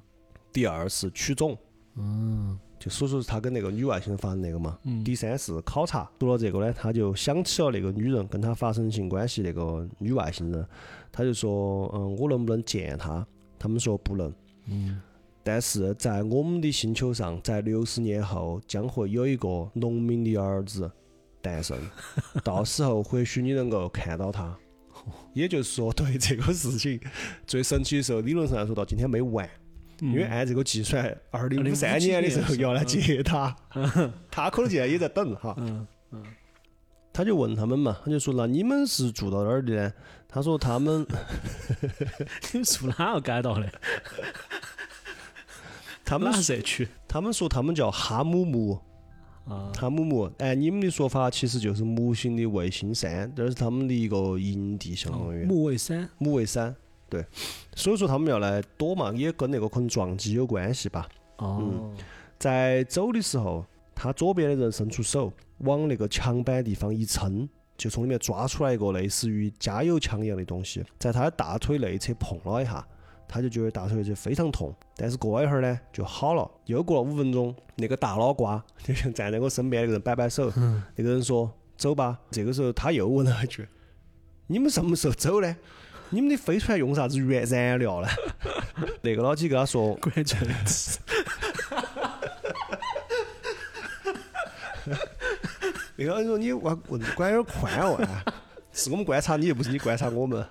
第二是取种。嗯就所以说是他跟那个女外星人发生那个嘛。嗯第三是考察。读了这个呢，他就想起了那个女人跟他发生性关系那个女外星人，他就说，嗯，我能不能见她？他们说不能。嗯但是在我们的星球上，在六十年后将会有一个农民的儿子诞生，到时候或许你能够看到他。也就是说，对这个事情最神奇的时候，理论上来说到今天没完，嗯因为按这个计算，二零五三年的时候要来接他，他可能现在也在等哈。嗯他就问他们嘛，他就说那你们是住到哪儿的呢？他说他们 你们住哪个街道的？哪 他们个社区？他们说他们叫哈姆木，啊，哈姆木。按你们的说法，其实就是木星的卫星山，这是他们的一个营地，相当于木卫山。木卫山。对，所以说他们要来躲嘛，也跟那个可能撞击有关系吧。哦，在走的时候，他左边的人伸出手往那个墙板地方一撑，就从里面抓出来一个类似于加油枪一样的东西，在他的大腿内侧碰了一下，他就觉得大腿内侧非常痛。但是过了一会儿呢，就好了。又过了五分钟，那个大脑瓜就像站在我身边那个人摆摆手，那个人说：“走吧。”这个时候他又问了一句：“你们什么时候走呢？你们的飞船用啥子原燃料呢？” 那个老几跟他说：“关键是 那个人说你问问管有点宽哦，哎是我们观察你，又不是你观察我们。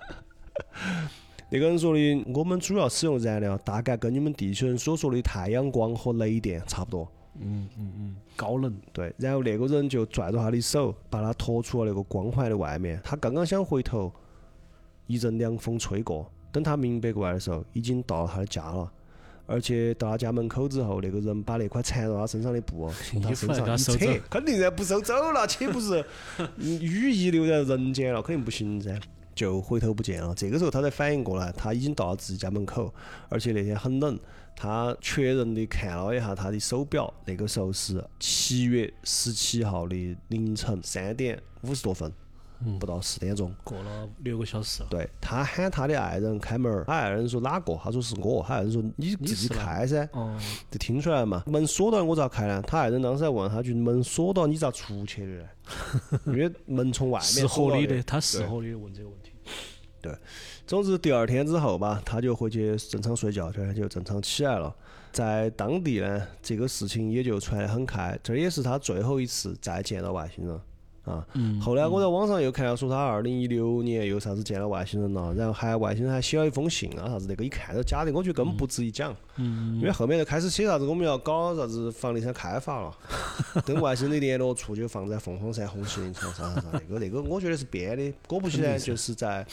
那个人说的，我们主要使用燃料，大概跟你们地球人所说的太阳光和雷电差不多。嗯嗯嗯，高能。对，然后那个人就拽着他的手，把他拖出了那个光环的外面。他刚刚想回头，一阵凉风吹过，等他明白过来的时候，已经到了他的家了。而且到他家门口之后，那个人把那块缠到他身上的布 从他身上一扯肯定噻，不收走了，岂不是嗯羽翼留在人间了？肯定不行噻，就回头不见了。这个时候他才反应过来，他已经到了自己家门口，而且那天很冷，他确认的看了一下他的手表，那个时候是七月十七号的凌晨三点五十多分，嗯不到四点钟。过了六个小时了。对他喊他的爱人开门儿，他爱人说哪个？他说是我。他爱人说你自己开噻，哦，就听出来嘛。门锁到我咋开呢？他爱人当时还问他句：门锁到你咋出去的呢？因为门从外面是合理的，他是合理的问这个问题。对，总之第二天之后吧，他就回去正常睡觉，第二天就正常起来了。在当地呢，这个事情也就传得很开，这也是他最后一次再见到外星人。啊，后来我在网上又看到说他二零一六年又啥子见了外星人了，然后还外星人还写了一封信啊啥子，那个一看都假的，我觉得根本不值一讲。因为后面就开始写啥子我们要搞啥子房地产开发了，跟外星的联络处就放在凤凰山红旗林场啥啥啥，那个那个我觉得是编的。果不其然，就是在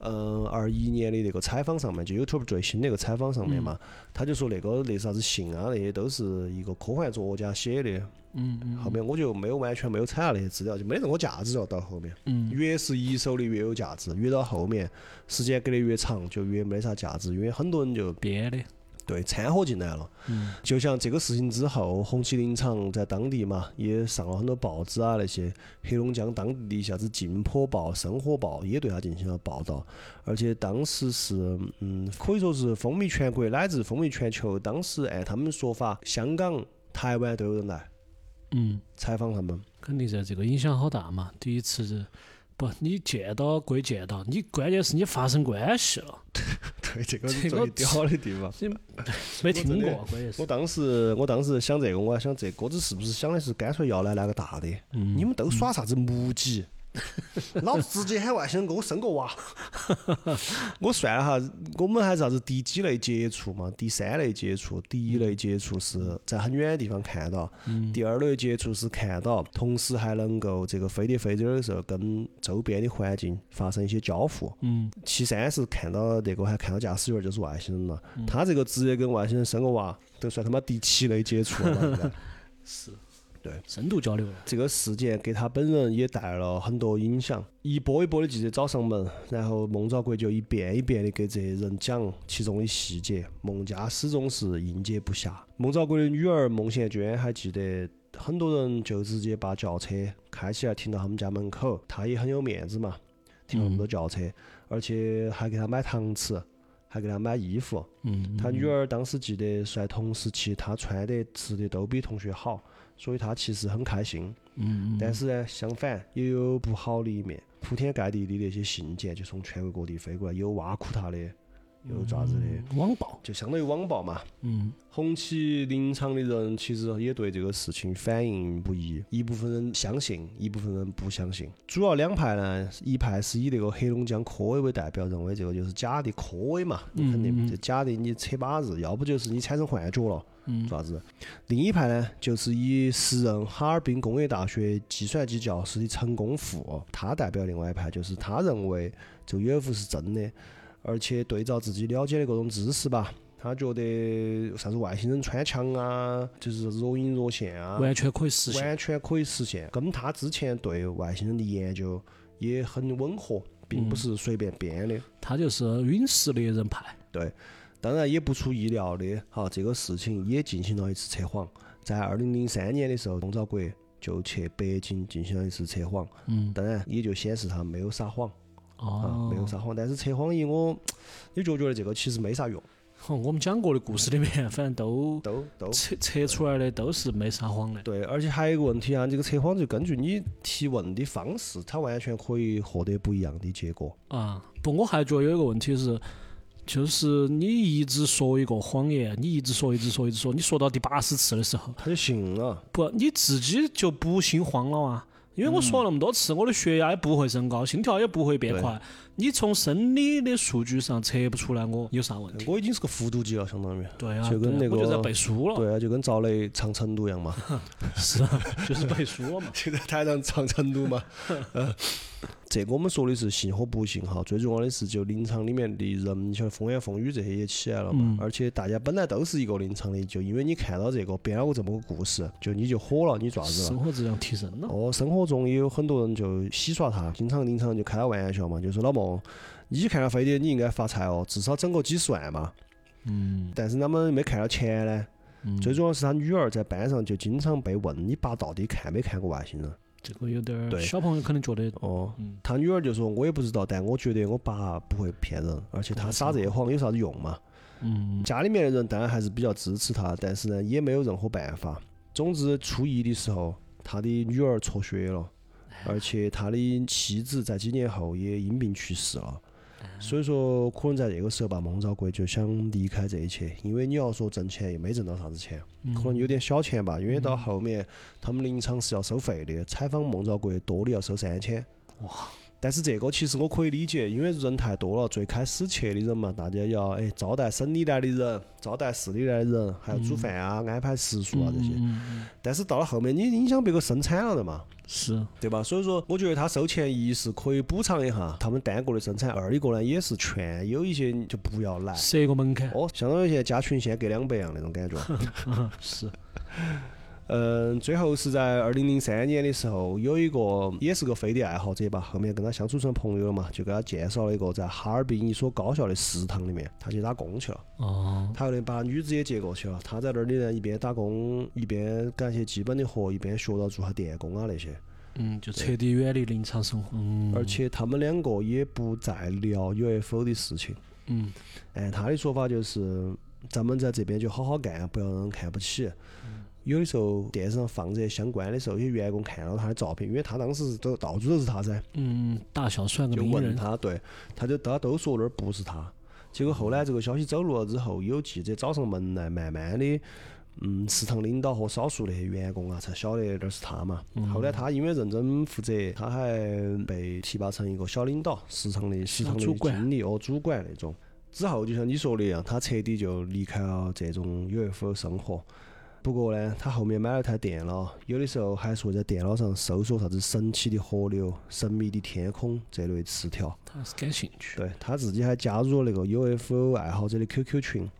嗯二一年的那个采访上面，就 YouTube 最新那个采访上面嘛，他就说那个那啥子信啊那些都是一个科幻作家写的。嗯嗯，后面我就没有完全没有采纳那些资料，就没任何价值了。到后面，嗯，越是一手的越有价值，越到后面时间隔得越长，就越没啥价值，因为很多人就编的，对，掺和进来了。嗯，就像这个事情之后，红旗林场在当地嘛，也上了很多报纸啊，那些黑龙江当地的一下子《镜坡报》《生活报》也对他进行了报道，而且当时是，嗯，可以说是风靡全国乃至风靡全球。当时按他们说法，香港、台湾都有人来。嗯，采访他们，肯定噻，这个影响好大嘛。第一次不，你见到归见到，你关键是你发生关系了。对，这个是最屌的地方。你没听过，关键是。我当时，我当时想这个，我还想这哥子是不是想的是干脆要来那个大的？嗯你们都耍啥子木吉？老子直接喊外星人给我生个娃。我算了哈，我们还是啥子第几类接触嘛？第三类接触，第一类接触是在很远的地方看到，第二类接触是看到，同时还能够这个飞碟飞走的时候跟周边的环境发生一些交互。嗯。其三是看到那个还看到驾驶员就是外星人了，他这个直接跟外星人生个娃，都算他妈第七类接触了。是。对，深度交流。这个事件给他本人也带来了很多影响，一波一波的记者找上门，然后孟兆国就一遍一遍的给这些人讲其中的细节，孟家始终是应接不暇。孟兆国的女儿孟贤娟还记得，很多人就直接把轿车开起来停到他们家门口，他也很有面子嘛，停那么多轿车，而且还给他买糖吃，还给他买衣服。嗯，他女儿当时记得在同时期，他穿的吃的都比同学好。所以他其实很开心，嗯，但是呢，相反也有不好的一面。铺天盖地的那些信件就从全国各地飞过来，有挖苦他的，有爪子的网暴，就相当于网暴嘛。嗯，红旗林场的人其实也对这个事情反应不一，一部分人相信，一部分人不相信。主要两派呢，一派是以那个黑龙江科委为代表，认为这个就是假的科委嘛，你肯定这假的，你扯把子，要不就是你产生幻觉了。嗯，啥子？另一派呢，就是以时任哈尔滨工业大学计算机教师的陈功富，他代表另外一派，就是他认为这个 UFO 是真的，而且对照自己了解的各种知识吧，他觉得啥子外星人穿墙啊，就是若隐若现啊，完全可以实现，完全可以实现，跟他之前对外星人的研究也很吻合，并不是随便编的。他就是陨石猎人派，对。当然也不出意料的，哈，这个事情也进行了一次测谎。在二零零三年的时候，孟兆国就去北京进行了一次测谎。嗯，当然也就显示他没有撒谎，啊，没有撒谎。但是测谎仪我，你就觉得这个其实没啥用。我们讲过的故事里面，反正都都都测测出来的都是没撒谎的。对，而且还有一个问题啊，这个测谎就根据你提问的方式，它完全可以获得不一样的结果。啊，不，我还觉得有一个问题是。就是你一直说一个谎言，你一直说，一直说，一直说，你说到第八十次的时候，他就信了。不，你自己就不心慌了啊？因为我说了那么多次，我的血压也不会升高，心跳也不会变快。你从生理的数据上测不出来我有啥问题。我已经是个复读机了，相当于。对啊，就跟那个。我就在背书了。对啊，就跟赵雷唱成都一样嘛。是啊，就是背书了嘛。就在台上唱成都嘛。这个我们说的是信和不信哈，最重要的是就林场里面的人，你像风言风语这些也起来了嘛，而且大家本来都是一个林场的，就因为你看到这个编了个这么个故事，就你就火了，你爪子了？生活质量提升了。哦，生活中也有很多人就洗刷他，经常林场就开他玩笑嘛，就说老孟，你看到飞碟，你应该发财哦，至少整个几十万嘛。嗯。但是他们没看到钱呢。嗯。最重要是他女儿在班上就经常被问，你爸到底看没看过外星人？这个有点儿，小朋友可能觉得哦，他女儿就说：“我也不知道，但我觉得我爸不会骗人，而且他撒这些谎有啥子用嘛？”嗯，家里面的人当然还是比较支持他，但是呢，也没有任何办法。总之，初一的时候，他的女儿辍学了，而且他的妻子在几年后也因病去世了。所以说，可能在这个时候吧，孟兆国就想离开这一切，因为你要说挣钱也没挣到啥子钱，可能有点小钱吧。因为到后面他们临场是要收费的，采访孟兆国多的要收三千。哇！但是这个其实我可以理解，因为人太多了，最开始去的人嘛，大家要哎招待省里来的人，招待市里来的人，还要煮饭啊，安排食宿啊这些。但是到了后面，你影响别个生产了的嘛，是对吧？所以说，我觉得他收钱一是可以补偿一下他们单个的生产，二一个呢也是劝有一些就不要来，设个门槛。哦，相当于现在加群先给两百样那种感觉。是。嗯，最后是在二零零三年的时候，有一个也是个飞碟爱好者吧，后面跟他相处成朋友了嘛，就给他介绍了一个在哈尔滨一所高校的食堂里面，他去打工去了。哦。他后来把女子也接过去了，他在那里呢，一边打工，一边干些基本的活，一边学到做下电工啊那些。嗯，就彻底远离临场生活。嗯。而且他们两个也不再聊 UFO 的事情。嗯。按他的说法就是，咱们在这边就好好干，不要让人看不起。有的时候电视上放这些相关的时候，有些员工看到他的照片，因为他当时都到处都是他噻。嗯，大小算个就问他，对，他就他都说那儿不是他。结果后来这个消息走路了之后，有记者找上门来，慢慢的，嗯，食堂领导和少数那些员工啊，才晓得那是他嘛。后来他因为认真负责，他还被提拔成一个小领导，食堂的食堂的经理哦，主管那种。之后就像你说的一样，他彻底就离开了这种 UFO 生活。不过呢，他后面买了台电脑，有的时候还是会在电脑上搜索啥子神奇的河流、神秘的天空这类词条。他是感兴趣。对他自己还加入了那个 UFO 爱好者的 QQ 群。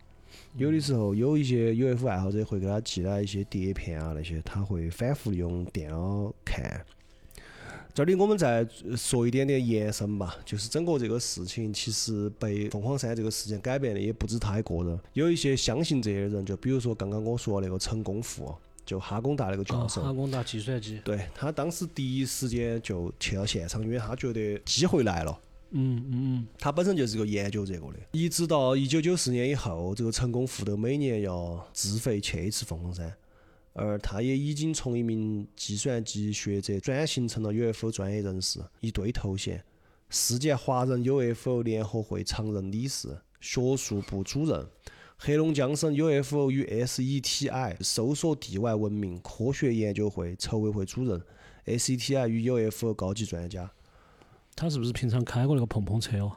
有的时候有一些 UFO 爱好者会给他寄来一些碟片啊那些，他会反复用电脑看。这里我们再说一点点延伸吧，就是整个这个事情，其实被凤凰山这个事件改变的也不止他一个人，有一些相信这些人，就比如说刚刚我说那个陈功富，就哈工大那个教授，哈工大计算机，对他当时第一时间就去到现场，因为他觉得机会来了。嗯嗯嗯，他本身就是个研究这个的，一直到一九九四年以后，这个陈功富都每年要自费去一次凤凰山。而他也已经从一名计算机学者转型成了 UFO 专业人士，一堆头衔：世界华人 UFO 联合会常任理事、学术部主任、黑龙江省 UFO 与 SETI 搜索地外文明科学研究会筹委会主任、SETI 与 UFO 高级专家。他是不是平常开过那个碰碰车哦？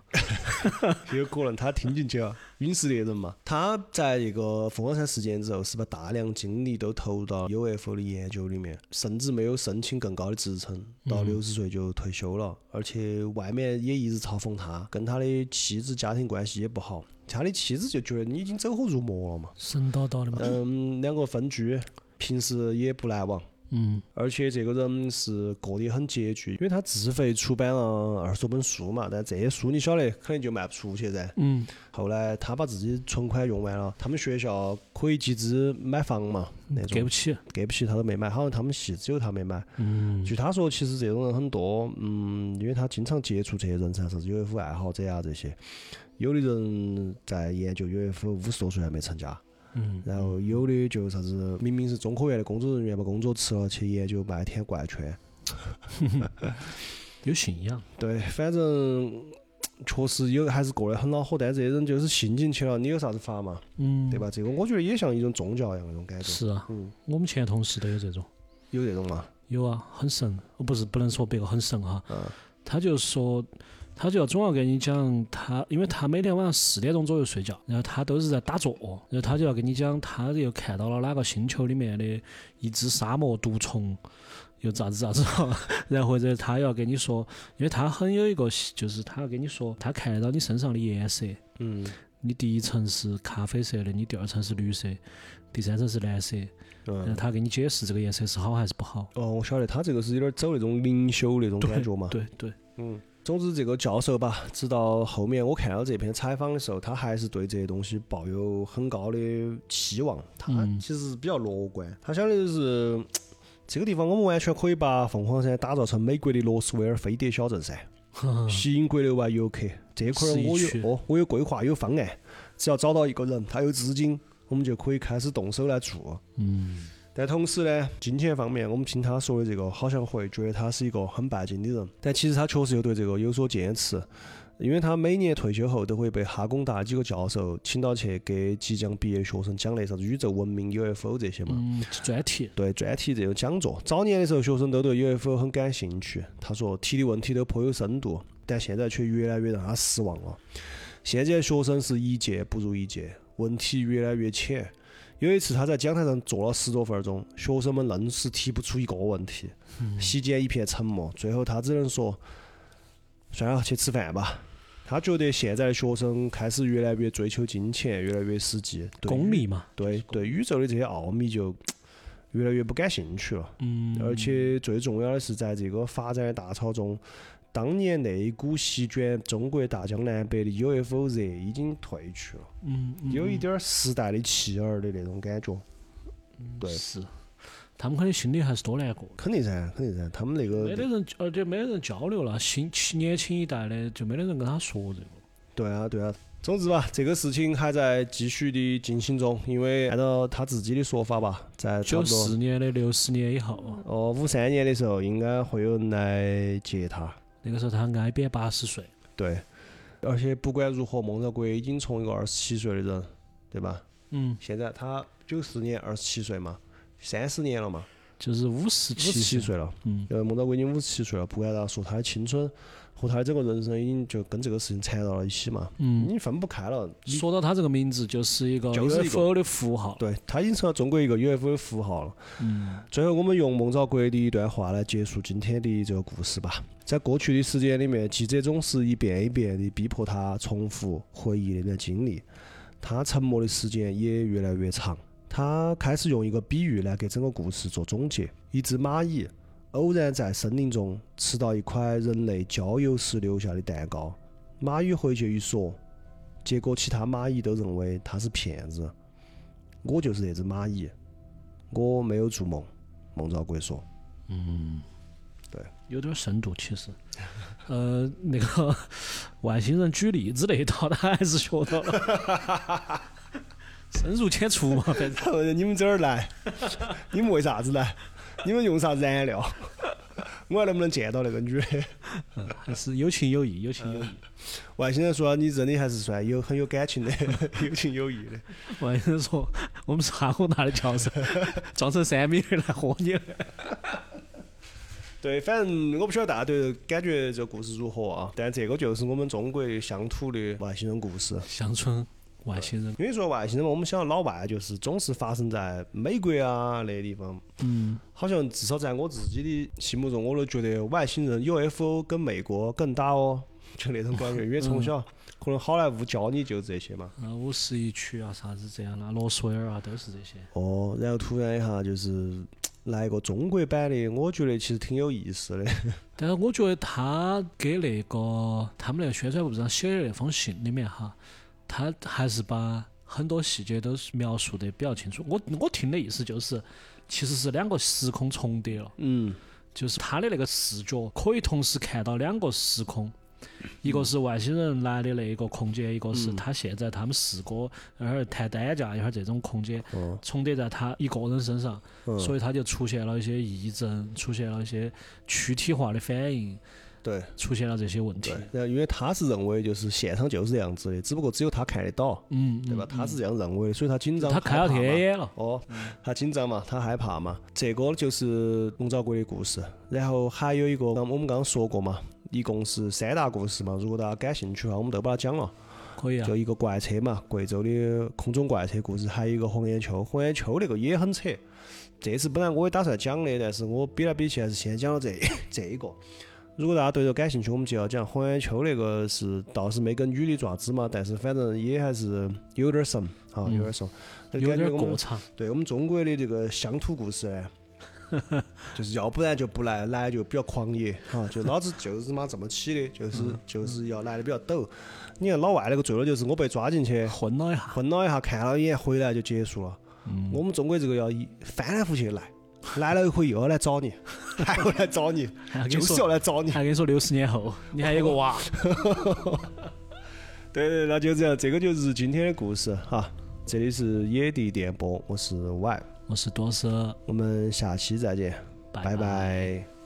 有可能他听进去了，陨石猎人嘛。他在一个凤凰山事件之后，是把大量精力都投入到 UFO 的研究里面，甚至没有申请更高的职称，到六十岁就退休了。而且外面也一直嘲讽他，跟他的妻子家庭关系也不好。他的妻子就觉得你已经走火入魔了嘛，神叨叨的嘛。嗯，两个分居，平时也不来往。嗯，而且这个人是过得很拮据，因为他自费出版了二十多本书嘛，但这些书你晓得，肯定就卖不出去噻。嗯。后来他把自己存款用完了，他们学校可以集资买房嘛，那种。给不起。给不起，他都没买，好像他们系只有他没买。嗯。据他说，其实这种人很多，嗯，因为他经常接触这些人噻，啥子 UFO 爱好者啊这些，有的人在研究 UFO，五十多岁还没成家。嗯，然后有的就啥子，明明是中科院的工作人员，把工作辞了，去研究麦田怪圈，有信仰。对，反正确实有，还是过得很恼火。但这些人就是信进去了，你有啥子法嘛？嗯，对吧？这个我觉得也像一种宗教一样那种感觉。是啊，嗯，我们前同事都有这种。有这种吗？有啊，很神。不是不能说别个很神哈。嗯。他就说。他就要总要跟你讲，他因为他每天晚上四点钟左右睡觉，然后他都是在打坐，然后他就要跟你讲，他又看到了哪个星球里面的一只沙漠毒虫，又咋子咋子，然后或者他要跟你说，因为他很有一个，就是他要跟你说，他看得到你身上的颜色，嗯，你第一层是咖啡色的，你第二层是绿色，第三层是蓝色，嗯，他给你解释这个颜色是好还是不好。哦，我晓得，他这个是有点走那种灵修那种感觉嘛。对对，嗯。总之，这个教授吧，直到后面我看到这篇采访的时候，他还是对这些东西抱有很高的期望。他其实比较乐观，他想的就是 这个地方，我们完全可以把凤凰山打造成美国的罗斯威尔飞碟小镇噻，吸引国内外游客。这块我有哦，我有规划，有方案，只要找到一个人，他有资金，我们就可以开始动手来做。嗯。但同时呢，金钱方面，我们听他说的这个，好像会觉得他是一个很拜金的人。但其实他确实又对这个有所坚持。因为他每年退休后都会被哈工大几个教授请到去给即将毕业学生讲那啥子宇宙文明、UFO 这些嘛。嗯，专题。对专题这种讲座。早年的时候，学生都对 UFO 很感兴趣，他说提的问题都颇有深度，但现在却越来越让他失望了。现在学生是一届不如一届，问题越来越浅。有一次他在讲台上坐了十多分钟，学生们愣是提不出一个问题，席间一片沉默。最后他只能说：“算了，去吃饭吧。”他觉得现在的学生开始越来越追求金钱，越来越实际，功利嘛。对对，宇宙的这些奥秘就 越来越不感兴趣了。嗯。而且最重要的是，在这个发展的大潮中，当年那一股席卷中国大江南北的 UFO 热已经退去了。嗯。有一点时代的弃儿的那种感觉。对。是。他们肯定心里还是多难过。肯定噻，肯定噻。他们那个没得人，而且没得人交流了。新年轻一代的就没得人跟他说这个。对啊，对啊。总之吧，这个事情还在继续的进行中。因为按照他自己的说法吧，在九四年的六十年以后，哦，五三年的时候应该会有人来接他。那个时候他挨边八十岁。对。而且不管如何，孟兆国已经从一个二十七岁的人，对吧？嗯。现在他九四年二十七岁嘛。三十年了嘛，就是五十七岁了。嗯，呃，孟兆国已经五十七岁了，不管咋说，他的青春和他的整个人生已经就跟这个事情缠到了一起嘛。嗯，已经分不开了。说到他这个名字，就是一个 UFO 的符号。对他已经成了中国一个 UFO 的符号了。嗯。最后，我们用孟兆国的一段话来结束今天的这个故事吧。在过去的时间里面，记者总是一遍一遍的逼迫他重复回忆那段经历，他沉默的时间也越来越长。他开始用一个比喻来给整个故事做总结：一只蚂蚁偶然在森林中吃到一块人类郊游时留下的蛋糕，蚂蚁回去一说，结果其他蚂蚁都认为他是骗子。我就是那只蚂蚁，我没有做梦。孟兆国说：“嗯，对，有点深度，其实。呃，那个 外星人举例子那一套，他还是学到了。”深入浅出嘛，反正 你们这儿来，你们为啥子来？你们用啥燃料？我还能不能见到那个女的？嗯还是有情有义，有情有义。外星人说你真的还是算有很有感情的，有情有义的。外星人说我们是哈工大的教授，装成三米的来喝你。对，反正我不晓得大家对感觉这个故事如何啊？但这个就是我们中国乡土的外星人故事，乡村。外星人，因为说外星人嘛，我们想到老外就是总是发生在美国啊那地方。嗯。好像至少在我自己的心目中，我都觉得外星人 UFO 跟美国更大哦，就那种感觉。因为从小可能好莱坞教你就这些嘛。啊，五十一区啊，啥子这样啦，罗斯威尔啊，都是这些。哦，然后突然一下就是来一个中国版的，我觉得其实挺有意思的。但是我觉得他给那个他们那个宣传部长写的那封信里面哈。他还是把很多细节都是描述的比较清楚。我我听的意思就是，其实是两个时空重叠了。嗯。就是他的那个视角可以同时看到两个时空，一个是外星人来的那一个空间，一个是他现在他们四个一会儿谈单价一会儿这种空间重叠在他一个人身上，所以他就出现了一些异症，出现了一些躯体化的反应。对，出现了这些问题。然后，因为他是认为就是现场就是这样子的，只不过只有他看得到，嗯，对吧？他是这样认为，所以他紧张，他看了天眼了。哦，他紧张嘛，他害怕嘛。这个就是龙爪国的故事。然后还有一个，我们刚刚说过嘛，一共是三大故事嘛。如果大家感兴趣的话，我们都把它讲了。可以啊。就一个怪车嘛，贵州的空中怪车故事，还有一个红眼丘。红眼丘那个也很扯。这次本来我也打算讲的，但是我比来比去还是先讲了这 这一个。如果大家对这感兴趣，我们就要讲红眼丘那个是倒是没跟女的爪子嘛，但是反正也还是有点神啊，有点神，有点过长。对我们中国的这个乡土故事呢，就是要不然就不来，来就比较狂野哈，就老子就是妈这么起的，就是就是要来的比较陡。你看老外那个最多就是我被抓进去混了一下，混了一下，看了一眼回来就结束了。我们中国这个要一翻来覆去来。来了一回又要 来找你，还要来找你，就是要来找你。还跟你说六十年后你还有个娃。对对，那就这样，这个就是今天的故事哈。这里是野地电波，我是 Y，我是多斯，我们下期再见，拜拜。